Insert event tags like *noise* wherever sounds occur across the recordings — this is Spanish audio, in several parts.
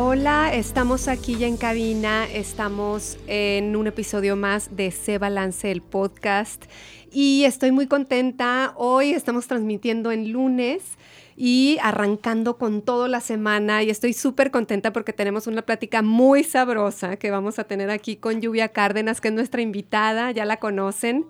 Hola, estamos aquí ya en cabina, estamos en un episodio más de Se Balance el podcast y estoy muy contenta. Hoy estamos transmitiendo en lunes y arrancando con toda la semana y estoy súper contenta porque tenemos una plática muy sabrosa que vamos a tener aquí con Lluvia Cárdenas, que es nuestra invitada, ya la conocen.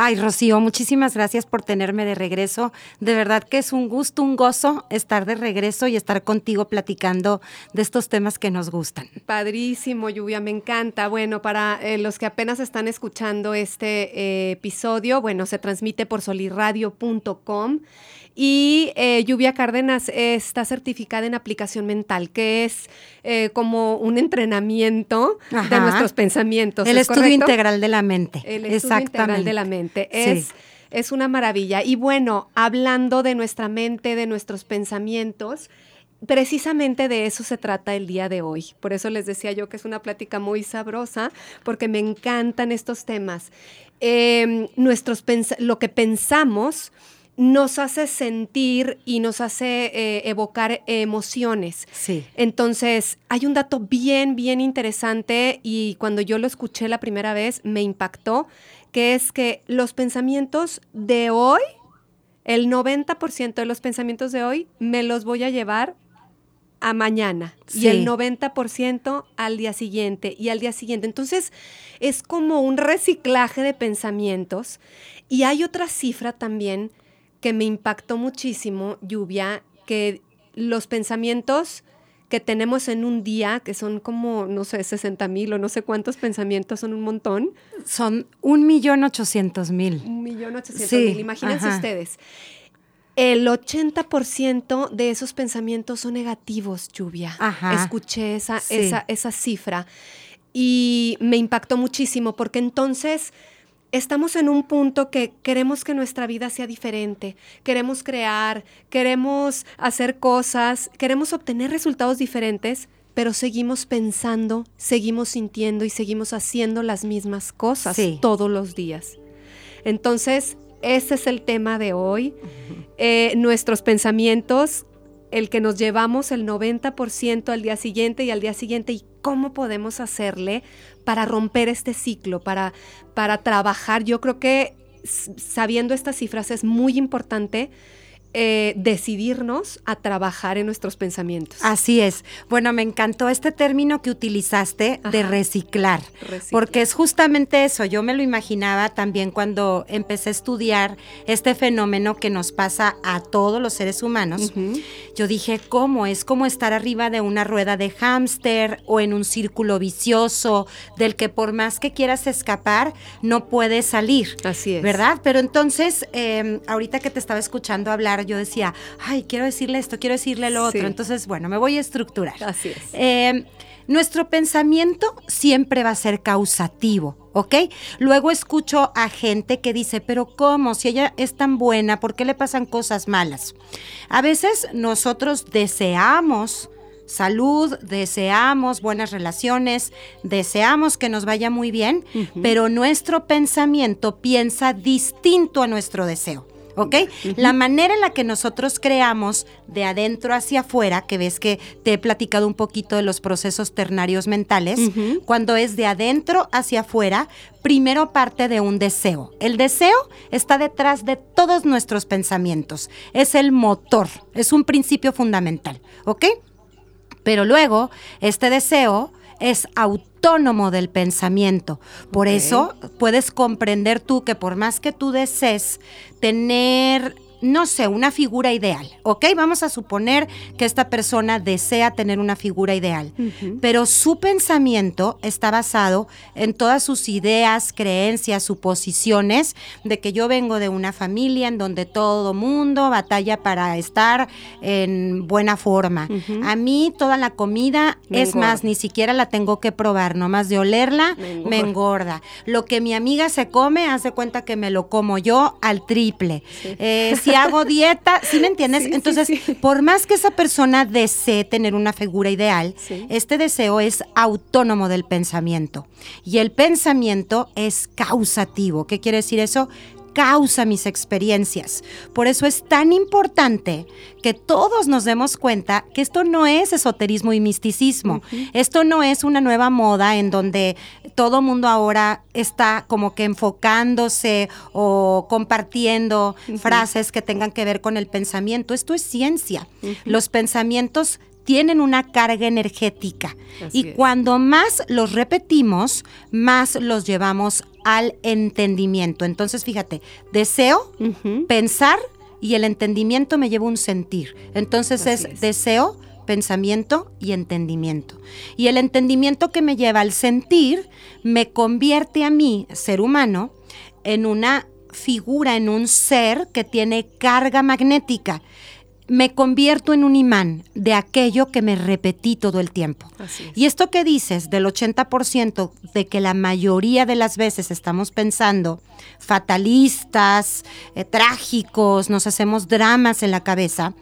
Ay, Rocío, muchísimas gracias por tenerme de regreso. De verdad que es un gusto, un gozo estar de regreso y estar contigo platicando de estos temas que nos gustan. Padrísimo, Lluvia, me encanta. Bueno, para eh, los que apenas están escuchando este eh, episodio, bueno, se transmite por solirradio.com y eh, Lluvia Cárdenas está certificada en aplicación mental, que es eh, como un entrenamiento de nuestros pensamientos. El ¿es estudio correcto? integral de la mente. El estudio Exactamente. integral de la mente. Sí. Es, es una maravilla. Y bueno, hablando de nuestra mente, de nuestros pensamientos, precisamente de eso se trata el día de hoy. Por eso les decía yo que es una plática muy sabrosa, porque me encantan estos temas. Eh, nuestros pens- lo que pensamos nos hace sentir y nos hace eh, evocar emociones. Sí. Entonces, hay un dato bien, bien interesante y cuando yo lo escuché la primera vez me impactó, que es que los pensamientos de hoy, el 90% de los pensamientos de hoy, me los voy a llevar a mañana y el 90% al día siguiente y al día siguiente. Entonces, es como un reciclaje de pensamientos. Y hay otra cifra también que me impactó muchísimo, Lluvia, que los pensamientos que tenemos en un día, que son como, no sé, 60 mil o no sé cuántos pensamientos, son un montón, Son un millón ochocientos mil. un millón ochocientos Sí, mil, imagínense ajá. ustedes. El 80% de esos pensamientos son negativos, Lluvia. Ajá. Escuché esa, Sí. esa, esa cifra y me impactó muchísimo porque entonces estamos en un punto que queremos que nuestra vida sea diferente, queremos crear, queremos hacer cosas, queremos obtener resultados diferentes, pero seguimos pensando, seguimos sintiendo y seguimos haciendo las mismas cosas Sí. todos los días. Entonces, ese es el tema de hoy. Eh, nuestros pensamientos, el que nos llevamos el 90% al día siguiente y al día siguiente, y cómo podemos hacerle para romper este ciclo, para, para trabajar. Yo creo que sabiendo estas cifras es muy importante eh, decidirnos a trabajar en nuestros pensamientos. Así es. Bueno, me encantó este término que utilizaste de reciclar, Reciclar. porque es justamente eso. Yo me lo imaginaba también cuando empecé a estudiar este fenómeno que nos pasa a todos los seres humanos. Yo dije, ¿cómo? Es como estar arriba de una rueda de hámster o en un círculo vicioso del que por más que quieras escapar, no puedes salir. Así es. ¿Verdad? Pero entonces, eh, ahorita que te estaba escuchando hablar, yo decía, ay, quiero decirle esto, quiero decirle lo otro. Entonces, bueno, me voy a estructurar. Así es. Eh, nuestro pensamiento siempre va a ser causativo, ¿ok? Luego escucho a gente que dice, pero ¿cómo? Si ella es tan buena, ¿por qué le pasan cosas malas? A veces nosotros deseamos salud, deseamos buenas relaciones, deseamos que nos vaya muy bien, pero nuestro pensamiento piensa distinto a nuestro deseo. ¿Ok? La manera en la que nosotros creamos de adentro hacia afuera, que ves que te he platicado un poquito de los procesos ternarios mentales, cuando es de adentro hacia afuera, primero parte de un deseo. El deseo está detrás de todos nuestros pensamientos, es el motor, es un principio fundamental, ¿ok? Pero luego, este deseo es autónomo del pensamiento. Por eso puedes comprender tú que por más que tú desees tener no sé, una figura ideal, ¿ok? Vamos a suponer que esta persona desea tener una figura ideal, pero su pensamiento está basado en todas sus ideas, creencias, suposiciones de que yo vengo de una familia en donde todo mundo batalla para estar en buena forma. A mí toda la comida, es más, ni siquiera la tengo que probar, nomás de olerla me engorda. Lo que mi amiga se come, hace cuenta que me lo como yo al triple. Eh, *laughs* si hago dieta, ¿sí me entiendes? Entonces, por más que esa persona desee tener una figura ideal, este deseo es autónomo del pensamiento. Y el pensamiento es causativo. ¿Qué quiere decir eso? Causa mis experiencias. Por eso es tan importante que todos nos demos cuenta que esto no es esoterismo y misticismo. Esto no es una nueva moda en donde todo mundo ahora está como que enfocándose o compartiendo frases que tengan que ver con el pensamiento. Esto es ciencia. Los pensamientos tienen una carga energética y cuando más los repetimos, más los llevamos al entendimiento. Entonces, fíjate, deseo, pensar y el entendimiento me lleva un sentir. Entonces es, deseo, pensamiento y entendimiento. Y el entendimiento que me lleva al sentir me convierte a mí, ser humano, en una figura, en un ser que tiene carga magnética me convierto en un imán de aquello que me repetí todo el tiempo. Y esto que dices del 80% de que la mayoría de las veces estamos pensando fatalistas, eh, trágicos, nos hacemos dramas en la cabeza,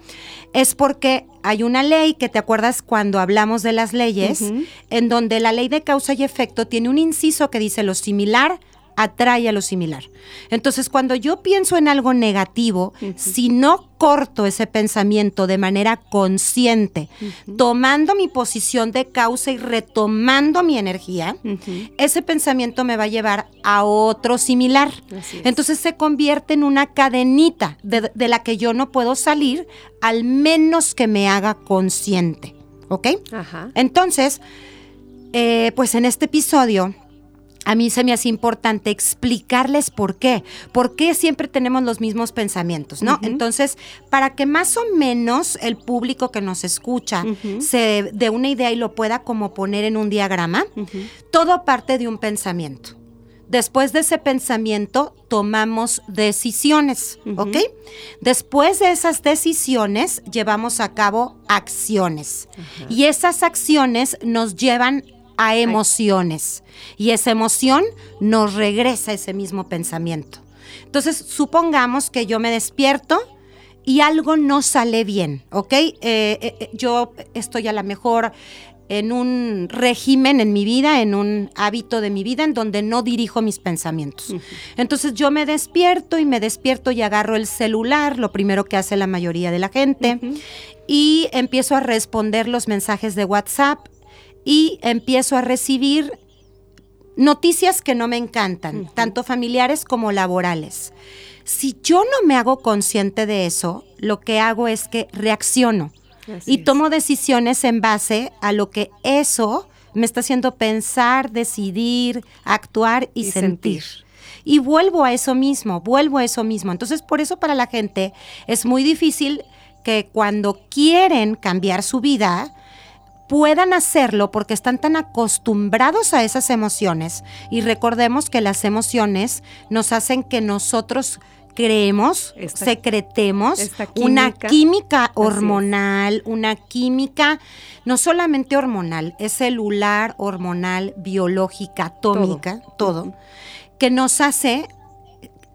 es porque hay una ley que te acuerdas cuando hablamos de las leyes, en donde la ley de causa y efecto tiene un inciso que dice lo similar atrae a lo similar. Entonces, cuando yo pienso en algo negativo, si no corto ese pensamiento de manera consciente, tomando mi posición de causa y retomando mi energía, ese pensamiento me va a llevar a otro similar. Entonces se convierte en una cadenita de, la que yo no puedo salir al menos que me haga consciente. ¿Ok? Entonces, eh, pues en este episodio a mí se me hace importante explicarles por qué, por qué siempre tenemos los mismos pensamientos, ¿no? Entonces, para que más o menos el público que nos escucha se dé una idea y lo pueda como poner en un diagrama, todo parte de un pensamiento. Después de ese pensamiento tomamos decisiones, ¿ok? Después de esas decisiones llevamos a cabo acciones. Y esas acciones nos llevan a emociones. Y esa emoción nos regresa ese mismo pensamiento. Entonces, supongamos que yo me despierto y algo no sale bien, ¿ok? Eh, eh, eh, yo estoy a lo mejor en un régimen en mi vida, en un hábito de mi vida en donde no dirijo mis pensamientos. Entonces yo me despierto y me despierto y agarro el celular, lo primero que hace la mayoría de la gente, y empiezo a responder los mensajes de WhatsApp y empiezo a recibir noticias que no me encantan, tanto familiares como laborales. Si yo no me hago consciente de eso, lo que hago es que reacciono y tomo decisiones en base a lo que eso me está haciendo pensar, decidir, actuar y, sentir. Y vuelvo a eso mismo, vuelvo a eso mismo. Entonces, por eso para la gente es muy difícil que cuando quieren cambiar su vida, puedan hacerlo porque están tan acostumbrados a esas emociones. Y recordemos que las emociones nos hacen que nosotros creemos, secretemos una química. hormonal, una química no solamente hormonal, es celular, hormonal, biológica, atómica, todo. que nos hace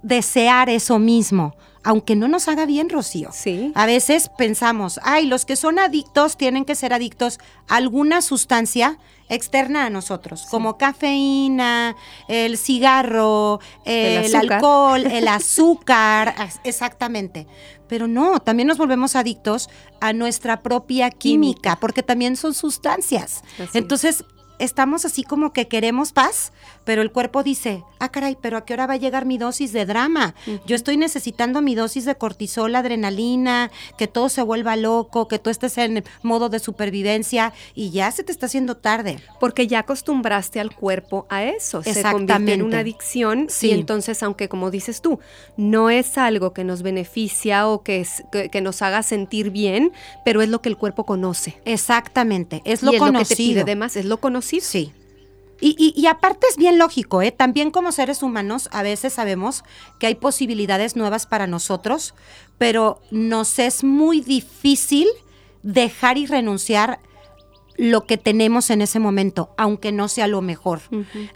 desear eso mismo aunque no nos haga bien, Rocío. Sí. A veces pensamos, ay, los que son adictos tienen que ser adictos a alguna sustancia externa a nosotros, como cafeína, el cigarro, el, alcohol, el *laughs* azúcar, exactamente. Pero no, también nos volvemos adictos a nuestra propia química, porque también son sustancias. Entonces, estamos así como que queremos paz, pero el cuerpo dice, ah, caray, pero ¿a qué hora va a llegar mi dosis de drama? Yo estoy necesitando mi dosis de cortisol, adrenalina, que todo se vuelva loco, que tú estés en modo de supervivencia y ya se te está haciendo tarde. Porque ya acostumbraste al cuerpo a eso, se convierte en una adicción sí. y entonces, aunque como dices tú, no es algo que nos beneficia o que, es, que, nos haga sentir bien, pero es lo que el cuerpo conoce. Exactamente, es lo conocido. lo que te pide además, es lo conocido. Sí. Y, aparte es bien lógico, ¿eh? también como seres humanos a veces sabemos que hay posibilidades nuevas para nosotros, pero nos es muy difícil dejar y renunciar lo que tenemos en ese momento, aunque no sea lo mejor.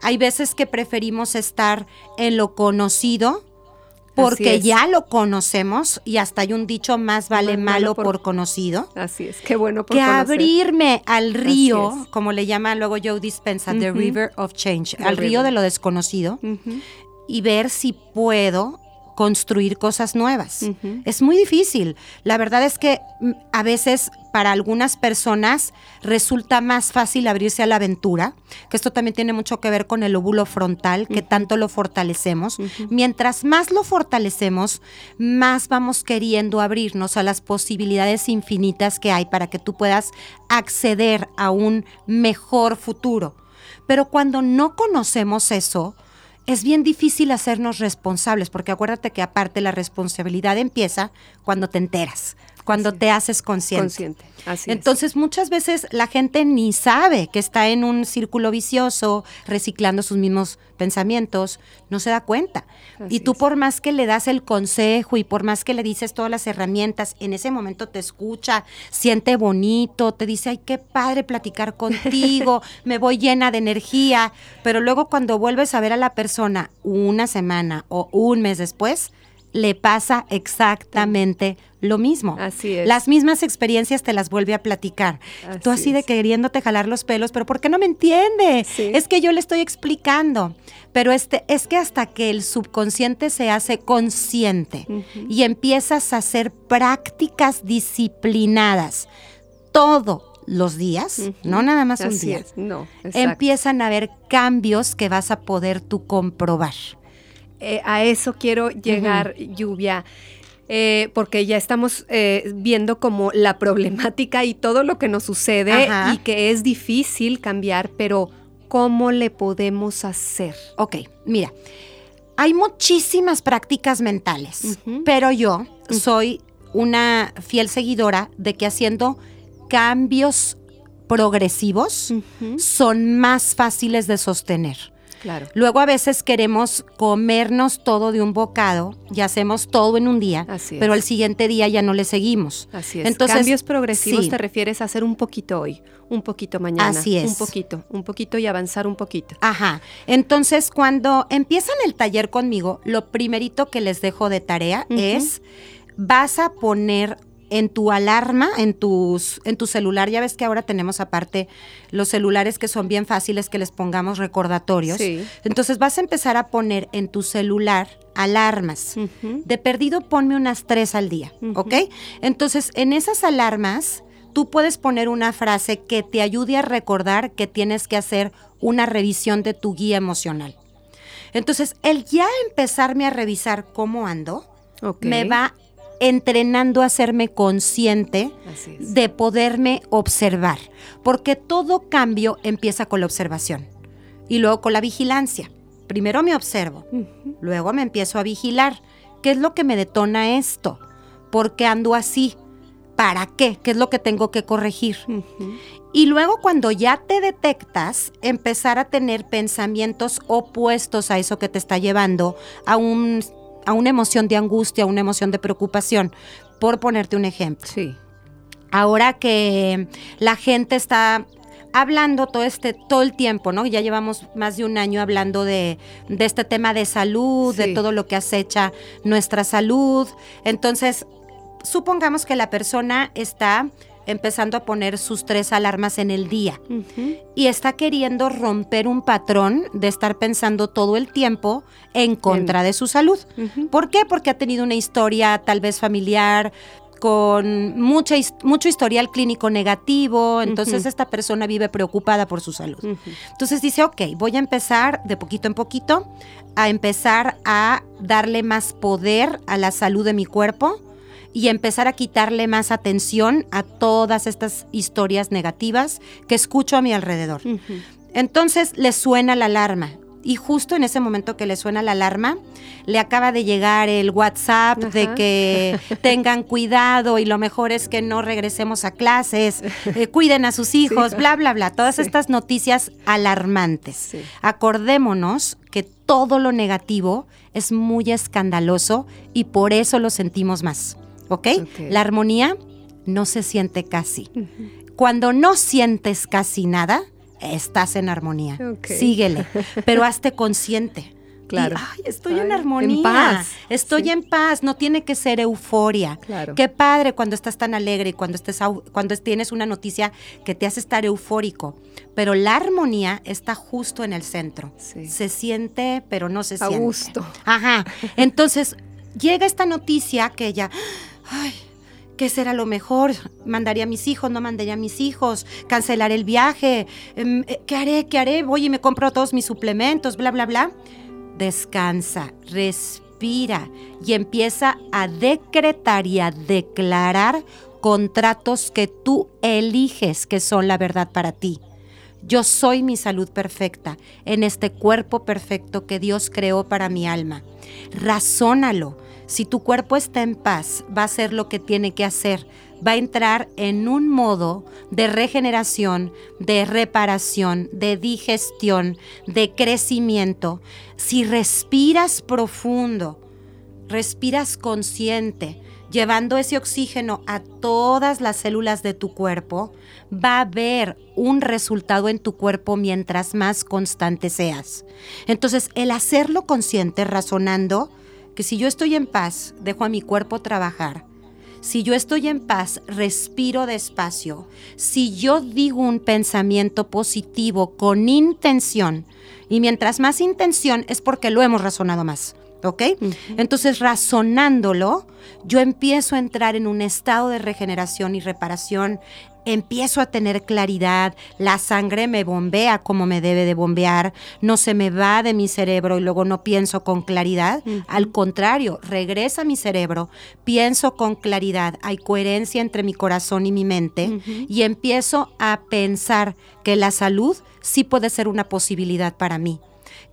Hay veces que preferimos estar en lo conocido porque ya lo conocemos y hasta hay un dicho más vale malo, por, conocido. Así es, qué bueno por Que abrirme al río, como le llama luego Joe Dispensa, The River of Change, al río de lo desconocido y ver si puedo construir cosas nuevas. Es muy difícil. La verdad es que mm, a veces para algunas personas resulta más fácil abrirse a la aventura, que esto también tiene mucho que ver con el óvulo frontal, que tanto lo fortalecemos. Mientras más lo fortalecemos, más vamos queriendo abrirnos a las posibilidades infinitas que hay para que tú puedas acceder a un mejor futuro. Pero cuando no conocemos eso, es bien difícil hacernos responsables, porque acuérdate que aparte la responsabilidad empieza cuando te enteras, cuando te haces consciente. Consciente. Así Entonces muchas veces la gente ni sabe que está en un círculo vicioso, reciclando sus mismos pensamientos, no se da cuenta. y tú por más que le das el consejo y por más que le dices todas las herramientas, en ese momento te escucha, siente bonito, te dice, ay, qué padre platicar *laughs* contigo, me voy llena de energía, pero luego cuando vuelves a ver a la persona una semana o un mes después, le pasa exactamente lo mismo. Así es. Las mismas experiencias te las vuelve a platicar. Tú así de queriéndote jalar los pelos, pero ¿por qué no me entiende? Es que yo le estoy explicando. Pero este, es que hasta que el subconsciente se hace consciente y empiezas a hacer prácticas disciplinadas todos los días, no nada más un día, no, empiezan a haber cambios que vas a poder tú comprobar. Eh, a eso quiero llegar, lluvia. Eh, porque ya estamos eh, viendo como la problemática y todo lo que nos sucede y que es difícil cambiar, pero ¿cómo le podemos hacer? Ok, mira, hay muchísimas prácticas mentales, pero yo soy una fiel seguidora de que haciendo cambios progresivos son más fáciles de sostener. Luego a veces queremos comernos todo de un bocado y hacemos todo en un día, pero al siguiente día ya no le seguimos. Así es. Entonces, Cambios progresivos te refieres a hacer un poquito hoy, un poquito mañana. Así es. Un poquito, un poquito y avanzar un poquito. Ajá. Entonces, cuando empiezan el taller conmigo, lo primerito que les dejo de tarea es vas a poner en tu alarma, en, tus, en tu celular. Ya ves que ahora tenemos aparte los celulares que son bien fáciles que les pongamos recordatorios. Entonces vas a empezar a poner en tu celular alarmas. De perdido ponme unas tres al día, ¿ok? Entonces en esas alarmas tú puedes poner una frase que te ayude a recordar que tienes que hacer una revisión de tu guía emocional. Entonces el ya empezarme a revisar cómo ando, me va entrenando a hacerme consciente de poderme observar, porque todo cambio empieza con la observación y luego con la vigilancia. Primero me observo, luego me empiezo a vigilar. ¿Qué es lo que me detona esto? ¿Por qué ando así? ¿Para qué? ¿Qué es lo que tengo que corregir? Y luego cuando ya te detectas, empezar a tener pensamientos opuestos a eso que te está llevando a un a una emoción de angustia, a una emoción de preocupación, por ponerte un ejemplo. Sí. Ahora que la gente está hablando todo este todo el tiempo, ¿no? Ya llevamos más de un año hablando de, este tema de salud, de todo lo que acecha nuestra salud. Entonces, supongamos que la persona está empezando a poner sus tres alarmas en el día y está queriendo romper un patrón de estar pensando todo el tiempo en contra de su salud. ¿Por qué? Porque ha tenido una historia tal vez familiar con mucha, mucho historial clínico negativo, entonces esta persona vive preocupada por su salud. Entonces dice, ok, voy a empezar de poquito en poquito a empezar a darle más poder a la salud de mi cuerpo y empezar a quitarle más atención a todas estas historias negativas que escucho a mi alrededor. Entonces le suena la alarma y justo en ese momento que le suena la alarma, le acaba de llegar el WhatsApp de que *laughs* tengan cuidado y lo mejor es que no regresemos a clases, eh, cuiden a sus hijos, bla, bla, bla. Todas estas noticias alarmantes. Acordémonos que todo lo negativo es muy escandaloso y por eso lo sentimos más. ¿Ok? La armonía no se siente casi. Cuando no sientes casi nada, estás en armonía. Síguele, *laughs* pero hazte consciente. Claro. ay, estoy en armonía. En paz. Estoy en paz. No tiene que ser euforia. Claro. Qué padre cuando estás tan alegre y cuando, estés, cuando tienes una noticia que te hace estar eufórico. Pero la armonía está justo en el centro. Se siente, pero no se siente. A gusto. Ajá. Entonces, llega esta noticia que ella. Ay, ¿Qué será lo mejor? ¿Mandaría a mis hijos? ¿No mandaría a mis hijos? ¿Cancelaré el viaje? Em, eh, ¿Qué haré? ¿Qué haré? Voy y me compro todos mis suplementos, bla, bla, bla. Descansa, respira y empieza a decretar y a declarar contratos que tú eliges que son la verdad para ti. Yo soy mi salud perfecta en este cuerpo perfecto que Dios creó para mi alma. Razónalo si tu cuerpo está en paz, va a hacer lo que tiene que hacer. Va a entrar en un modo de regeneración, de reparación, de digestión, de crecimiento. Si respiras profundo, respiras consciente, llevando ese oxígeno a todas las células de tu cuerpo, va a haber un resultado en tu cuerpo mientras más constante seas. Entonces, el hacerlo consciente, razonando, que si yo estoy en paz, dejo a mi cuerpo trabajar. Si yo estoy en paz, respiro despacio. Si yo digo un pensamiento positivo con intención, y mientras más intención es porque lo hemos razonado más. ¿ok? Entonces, razonándolo, yo empiezo a entrar en un estado de regeneración y reparación empiezo a tener claridad, la sangre me bombea como me debe de bombear, no se me va de mi cerebro y luego no pienso con claridad. Al contrario, regresa a mi cerebro, pienso con claridad, hay coherencia entre mi corazón y mi mente y empiezo a pensar que la salud sí puede ser una posibilidad para mí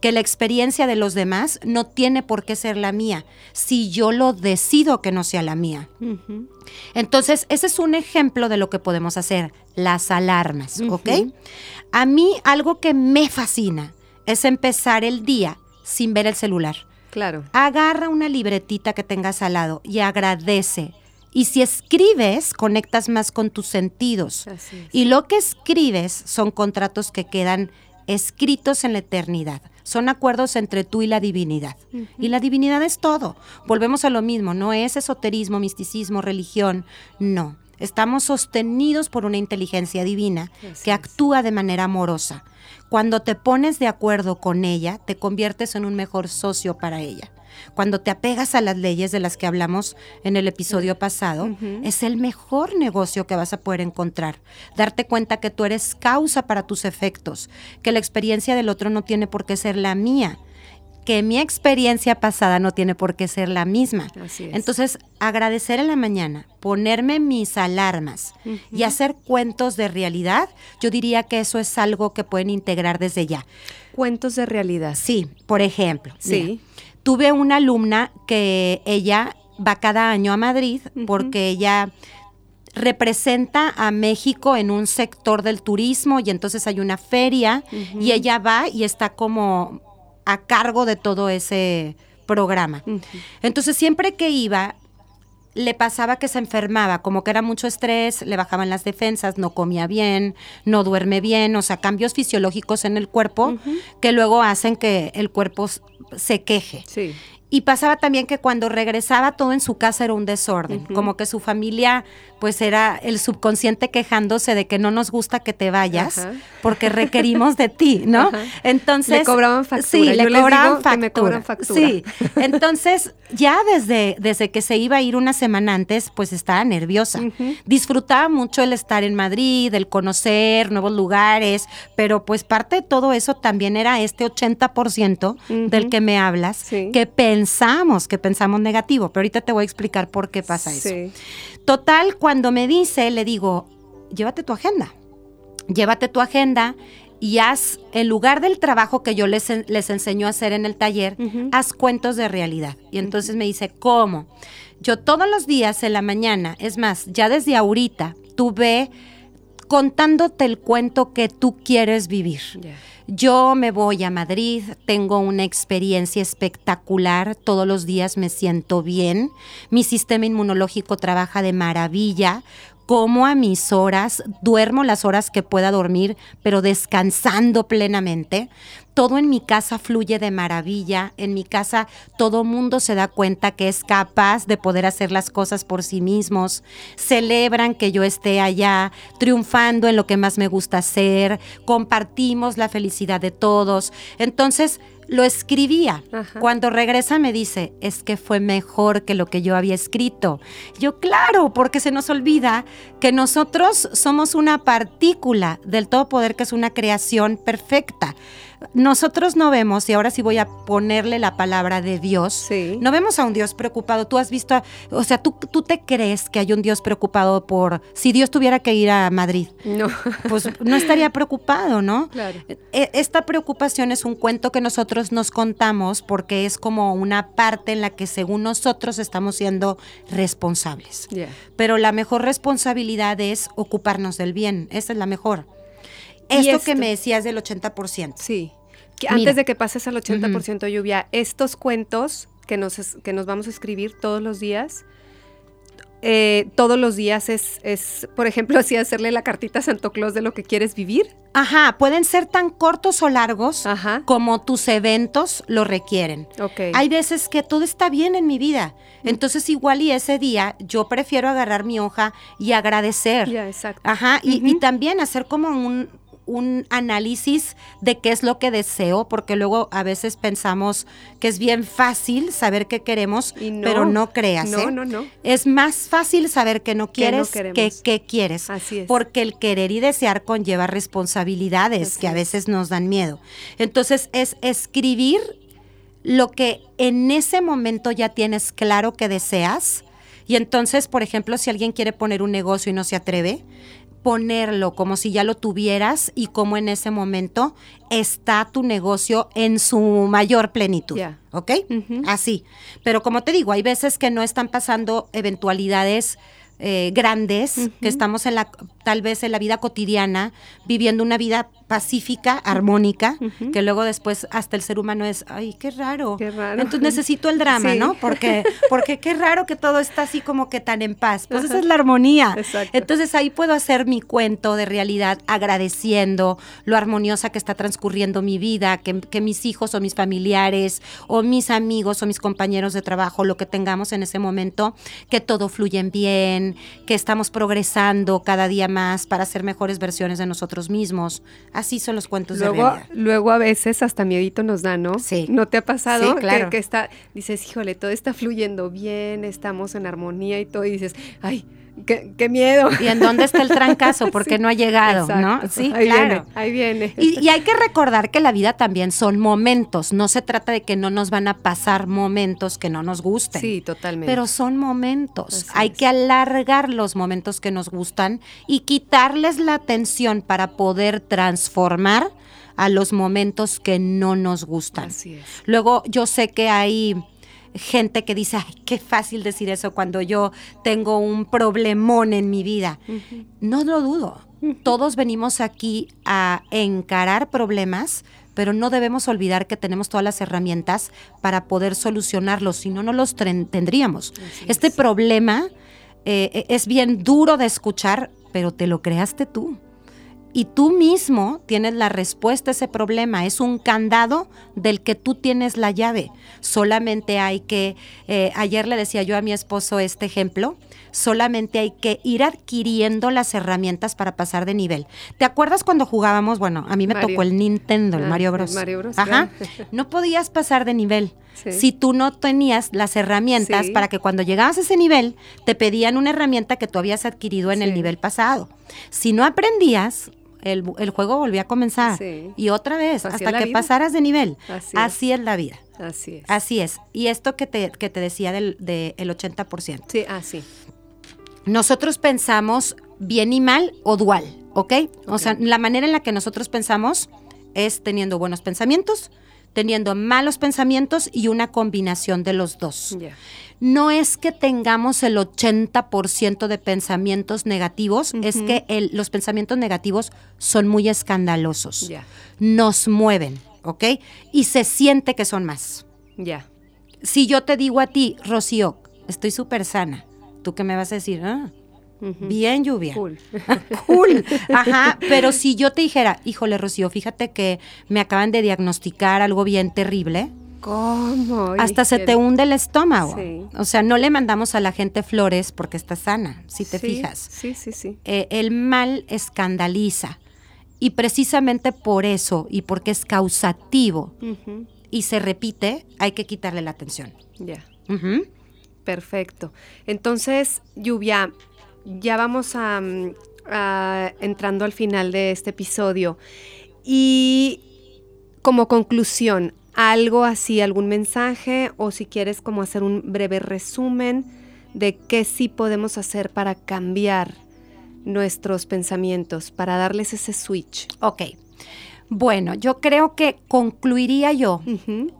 que la experiencia de los demás no tiene por qué ser la mía, si yo lo decido que no sea la mía. Entonces, ese es un ejemplo de lo que podemos hacer, las alarmas, ¿ok? A mí algo que me fascina es empezar el día sin ver el celular. Claro. Agarra una libretita que tengas al lado y agradece. Y si escribes, conectas más con tus sentidos. Y lo que escribes son contratos que quedan escritos en la eternidad. Son acuerdos entre tú y la divinidad. Y la divinidad es todo. Volvemos a lo mismo, no es esoterismo, misticismo, religión, no. Estamos sostenidos por una inteligencia divina que actúa de manera amorosa. Cuando te pones de acuerdo con ella, te conviertes en un mejor socio para ella cuando te apegas a las leyes de las que hablamos en el episodio pasado, es el mejor negocio que vas a poder encontrar. Darte cuenta que tú eres causa para tus efectos, que la experiencia del otro no tiene por qué ser la mía que mi experiencia pasada no tiene por qué ser la misma. Entonces, agradecer en la mañana, ponerme mis alarmas y hacer cuentos de realidad, yo diría que eso es algo que pueden integrar desde ya. Cuentos de realidad. Sí, por ejemplo. Sí tuve una alumna que ella va cada año a Madrid porque ella representa a México en un sector del turismo y entonces hay una feria y ella va y está como a cargo de todo ese programa. Entonces siempre que iba, le pasaba que se enfermaba, como que era mucho estrés, le bajaban las defensas, no comía bien, no duerme bien, o sea, cambios fisiológicos en el cuerpo que luego hacen que el cuerpo se queje. Y pasaba también que cuando regresaba todo en su casa era un desorden, como que su familia pues era el subconsciente quejándose de que no nos gusta que te vayas porque requerimos de ti, ¿no? Entonces le cobraban factura. Sí, le cobraban factura. Sí. Entonces, ya desde desde que se iba a ir una semana antes, pues estaba nerviosa. Disfrutaba mucho el estar en Madrid, el conocer nuevos lugares, pero pues parte de todo eso también era este 80% del que me hablas, que pensamos, que pensamos negativo, pero ahorita te voy a explicar por qué pasa eso. Total, cuando me dice, le digo, llévate tu agenda, llévate tu agenda y haz, en lugar del trabajo que yo les, les enseño a hacer en el taller, haz cuentos de realidad. Y entonces me dice, ¿cómo? Yo todos los días en la mañana, es más, ya desde ahorita, tú ve contándote el cuento que tú quieres vivir. Yo me voy a Madrid, tengo una experiencia espectacular, todos los días me siento bien, mi sistema inmunológico trabaja de maravilla, como a mis horas, duermo las horas que pueda dormir, pero descansando plenamente. Todo en mi casa fluye de maravilla. En mi casa todo mundo se da cuenta que es capaz de poder hacer las cosas por sí mismos. Celebran que yo esté allá, triunfando en lo que más me gusta hacer. Compartimos la felicidad de todos. Entonces, lo escribía. Cuando regresa me dice, es que fue mejor que lo que yo había escrito. Yo, claro, porque se nos olvida que nosotros somos una partícula del todo poder que es una creación perfecta nosotros no vemos, y ahora sí voy a ponerle la palabra de Dios, no vemos a un Dios preocupado. Tú has visto, o sea, ¿tú, tú te crees que hay un Dios preocupado por, si Dios tuviera que ir a Madrid, no. pues no estaría preocupado, ¿no? Claro. E, esta preocupación es un cuento que nosotros nos contamos porque es como una parte en la que según nosotros estamos siendo responsables. Pero la mejor responsabilidad es ocuparnos del bien, esa es la mejor. Esto, que me decías del 80%. Sí. antes de que pases al 80% lluvia, estos cuentos que nos, que nos vamos a escribir todos los días, eh, todos los días es, es, por ejemplo, *laughs* así hacerle la cartita a Santo Claus de lo que quieres vivir. Ajá, pueden ser tan cortos o largos como tus eventos lo requieren. Okay. Hay veces que todo está bien en mi vida, entonces igual y ese día yo prefiero agarrar mi hoja y agradecer. Ya, exacto. Ajá, y también hacer como un, un análisis de qué es lo que deseo, porque luego a veces pensamos que es bien fácil saber qué queremos, pero no creas. No, ¿eh? no, no. Es más fácil saber que no quieres que qué quieres. Así es. Porque el querer y desear conlleva responsabilidades que a veces nos dan miedo. Entonces es escribir lo que en ese momento ya tienes claro que deseas. Y entonces, por ejemplo, si alguien quiere poner un negocio y no se atreve, ponerlo como si ya lo tuvieras y como en ese momento está tu negocio en su mayor plenitud. ¿Ok? Así. Pero como te digo, hay veces que no están pasando eventualidades eh, grandes, que estamos en la, tal vez en la vida cotidiana, viviendo una vida pacífica, armónica, que luego después hasta el ser humano es, ay, qué raro. Qué raro. Entonces necesito el drama, ¿no? Porque, porque qué raro que todo está así como que tan en paz. Pues esa es la armonía. Entonces ahí puedo hacer mi cuento de realidad agradeciendo lo armoniosa que está transcurriendo mi vida, que, que mis hijos o mis familiares o mis amigos o mis compañeros de trabajo, lo que tengamos en ese momento, que todo fluye bien, que estamos progresando cada día más para ser mejores versiones de nosotros mismos. Así son los cuentos luego, de realidad. Luego a veces hasta miedito nos da, ¿no? Sí. ¿No te ha pasado? Sí, claro. Que, que está, dices, híjole, todo está fluyendo bien, estamos en armonía y todo, y dices, ay, Qué, miedo. ¿Y en dónde está el trancazo? *laughs* Porque no ha llegado, ¿no? Sí, ahí claro. Viene, ahí viene. Y, hay que recordar que la vida también son momentos. No se trata de que no nos van a pasar momentos que no nos gusten. Sí, totalmente. Pero son momentos. hay que alargar los momentos que nos gustan y quitarles la atención para poder transformar a los momentos que no nos gustan. Así es. Luego, yo sé que hay gente que dice, ay, qué fácil decir eso cuando yo tengo un problemón en mi vida. No lo dudo. Todos venimos aquí a encarar problemas, pero no debemos olvidar que tenemos todas las herramientas para poder solucionarlos, si no, no los tendríamos. este problema eh, e-, es bien duro de escuchar, pero te lo creaste tú y tú mismo tienes la respuesta a ese problema. Es un candado del que tú tienes la llave. Solamente hay que, eh, ayer le decía yo a mi esposo este ejemplo, solamente hay que ir adquiriendo las herramientas para pasar de nivel. ¿Te acuerdas cuando jugábamos? Bueno, a mí me tocó el Nintendo, el Ah, Mario el Bros. Mario Bros, Ajá. No podías pasar de nivel. Sí. Si tú no tenías las herramientas Sí. para que cuando llegabas a ese nivel te pedían una herramienta que tú habías adquirido en el nivel pasado. Si no aprendías, el, el juego volvía a comenzar. Sí. Y otra vez, Así hasta que vida. pasaras de nivel. Así Así, es. es. la vida. Así es. Así es. Y esto que te, que te decía del de el 80%. Sí, así. Nosotros pensamos bien y mal o dual, ¿ok? O sea, la manera en la que nosotros pensamos es teniendo buenos pensamientos, teniendo malos pensamientos y una combinación de los dos. No es que tengamos el 80% de pensamientos negativos, es que el- los pensamientos negativos son muy escandalosos. Ya. Nos mueven, ¿ok? Y se siente que son más. Ya. Si yo te digo a ti, Rocío, estoy súper sana, ¿tú qué me vas a decir? Ah, Bien lluvia. Cool. *laughs* Cool. Ajá, pero si yo te dijera, híjole, Rocío, fíjate que me acaban de diagnosticar algo bien terrible, ¿Cómo? Hasta se te hunde el estómago. Sí. O sea, no le mandamos a la gente flores porque está sana, si te Sí, fijas. Sí, sí, sí. Eh, el mal escandaliza. Y precisamente por eso, y porque es causativo y se repite, hay que quitarle la atención. Ya. Perfecto. Entonces, Lluvia, ya vamos a, mm, a- entrando al final de este episodio. Y como conclusión, algo así, algún mensaje o si quieres como hacer un breve resumen de qué sí podemos hacer para cambiar nuestros pensamientos, para darles ese switch. Ok. Bueno, yo creo que concluiría yo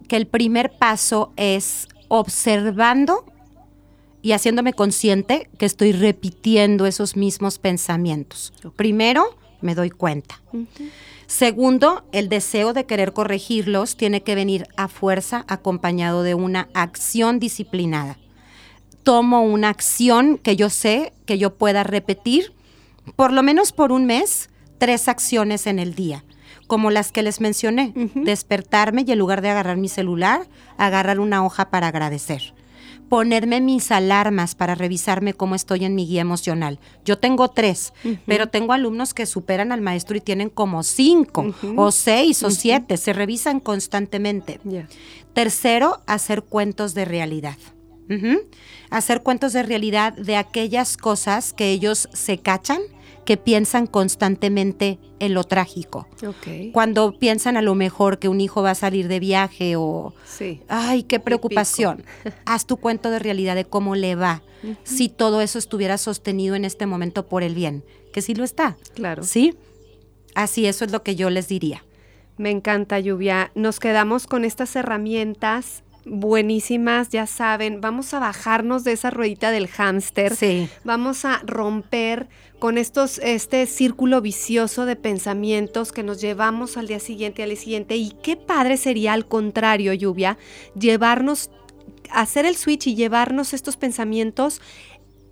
que el primer paso es observando y haciéndome consciente que estoy repitiendo esos mismos pensamientos. Primero, me doy cuenta. Segundo, el deseo de querer corregirlos tiene que venir a fuerza acompañado de una acción disciplinada. Tomo una acción que yo sé que yo pueda repetir por lo menos por un mes, tres acciones en el día, como las que les mencioné. Despertarme y en lugar de agarrar mi celular, agarrar una hoja para agradecer. Ponerme mis alarmas para revisarme cómo estoy en mi guía emocional. Yo tengo tres, pero tengo alumnos que superan al maestro y tienen como cinco o seis o siete. Se revisan constantemente. Tercero, hacer cuentos de realidad. Hacer cuentos de realidad de aquellas cosas que ellos se cachan, que piensan constantemente en lo trágico. Cuando piensan a lo mejor que un hijo va a salir de viaje o, Sí. ay, qué preocupación. *laughs* Haz tu cuento de realidad de cómo le va si todo eso estuviera sostenido en este momento por el bien, que sí lo está. Claro. ¿Sí? Así, eso es lo que yo les diría. Me encanta, Lluvia. Nos quedamos con estas herramientas buenísimas, ya saben, vamos a bajarnos de esa ruedita del hámster. Sí. Vamos a romper con estos, este círculo vicioso de pensamientos que nos llevamos al día siguiente, al día siguiente. Y qué padre sería, al contrario, Lluvia, llevarnos, hacer el switch y llevarnos estos pensamientos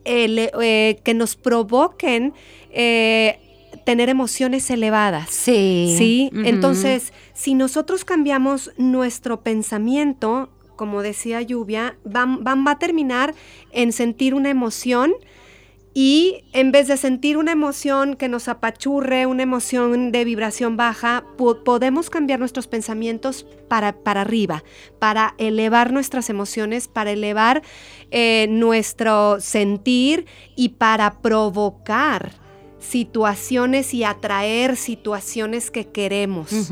eh, le- eh, que nos provoquen eh, tener emociones elevadas. Sí. Sí, entonces, si nosotros cambiamos nuestro pensamiento, como decía Lluvia, va, va- va a terminar en sentir una emoción y en vez de sentir una emoción que nos apachurre, una emoción de vibración baja, po- podemos cambiar nuestros pensamientos para, para arriba, para elevar nuestras emociones, para elevar eh, nuestro sentir y para provocar situaciones y atraer situaciones que queremos.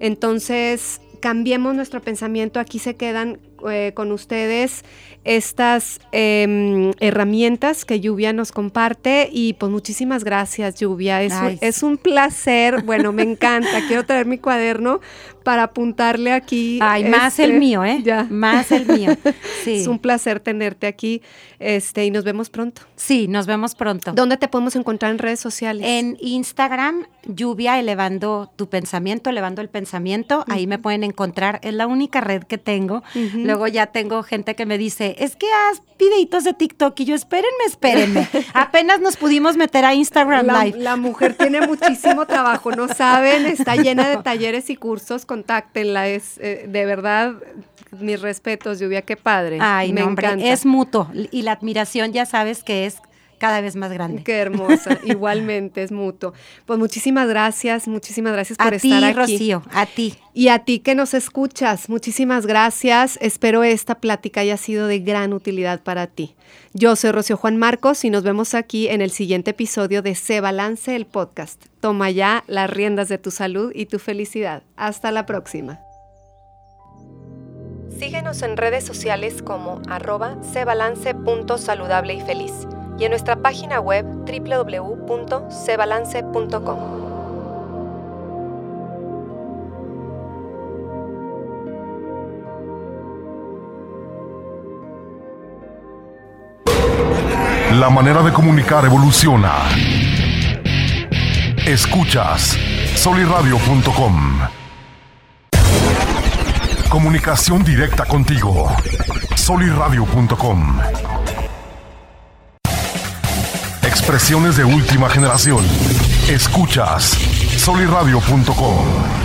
Entonces, cambiemos nuestro pensamiento. Aquí se quedan eh, con ustedes estas em, herramientas que Lluvia nos comparte. Y pues muchísimas gracias, Lluvia. Es, es un placer. Bueno, me encanta. Quiero traer mi cuaderno para apuntarle aquí. Ay, más este, el mío, ¿eh? Ya. Más el mío. *laughs* Sí. Es un placer tenerte aquí. Este, y nos vemos pronto. Sí, nos vemos pronto. ¿Dónde te podemos encontrar en redes sociales? En Instagram, lluvia elevando tu pensamiento, elevando el pensamiento. Ahí me pueden encontrar. Es la única red que tengo. Luego luego ya tengo gente que me dice, es que haz videitos de TikTok y yo, espérenme, espérenme. *laughs* Apenas nos pudimos meter a Instagram la, Live. La mujer tiene muchísimo trabajo, no saben, está *laughs* llena de talleres y cursos, contáctenla, es eh, de verdad mis respetos, Lluvia, qué padre. Ay, Me no, hombre, es mutuo y la admiración ya sabes que es cada vez más grande. Qué hermosa, *laughs* igualmente es mutuo. Pues muchísimas gracias, muchísimas gracias por estar aquí. Rocío, a ti. Y a ti que nos escuchas, muchísimas gracias. Espero esta plática haya sido de gran utilidad para ti. Yo soy Rocío Juan Marcos y nos vemos aquí en el siguiente episodio de Se Balance el podcast. Toma ya las riendas de tu salud y tu felicidad. Hasta la próxima. Síguenos en redes sociales como arroba sebalance.saludable y feliz y en nuestra página web www.cebalance.com. La manera de comunicar evoluciona. Escuchas soliradio.com. Comunicación directa contigo. soliradio.com. Expresiones de última generación. Escuchas soliradio.com.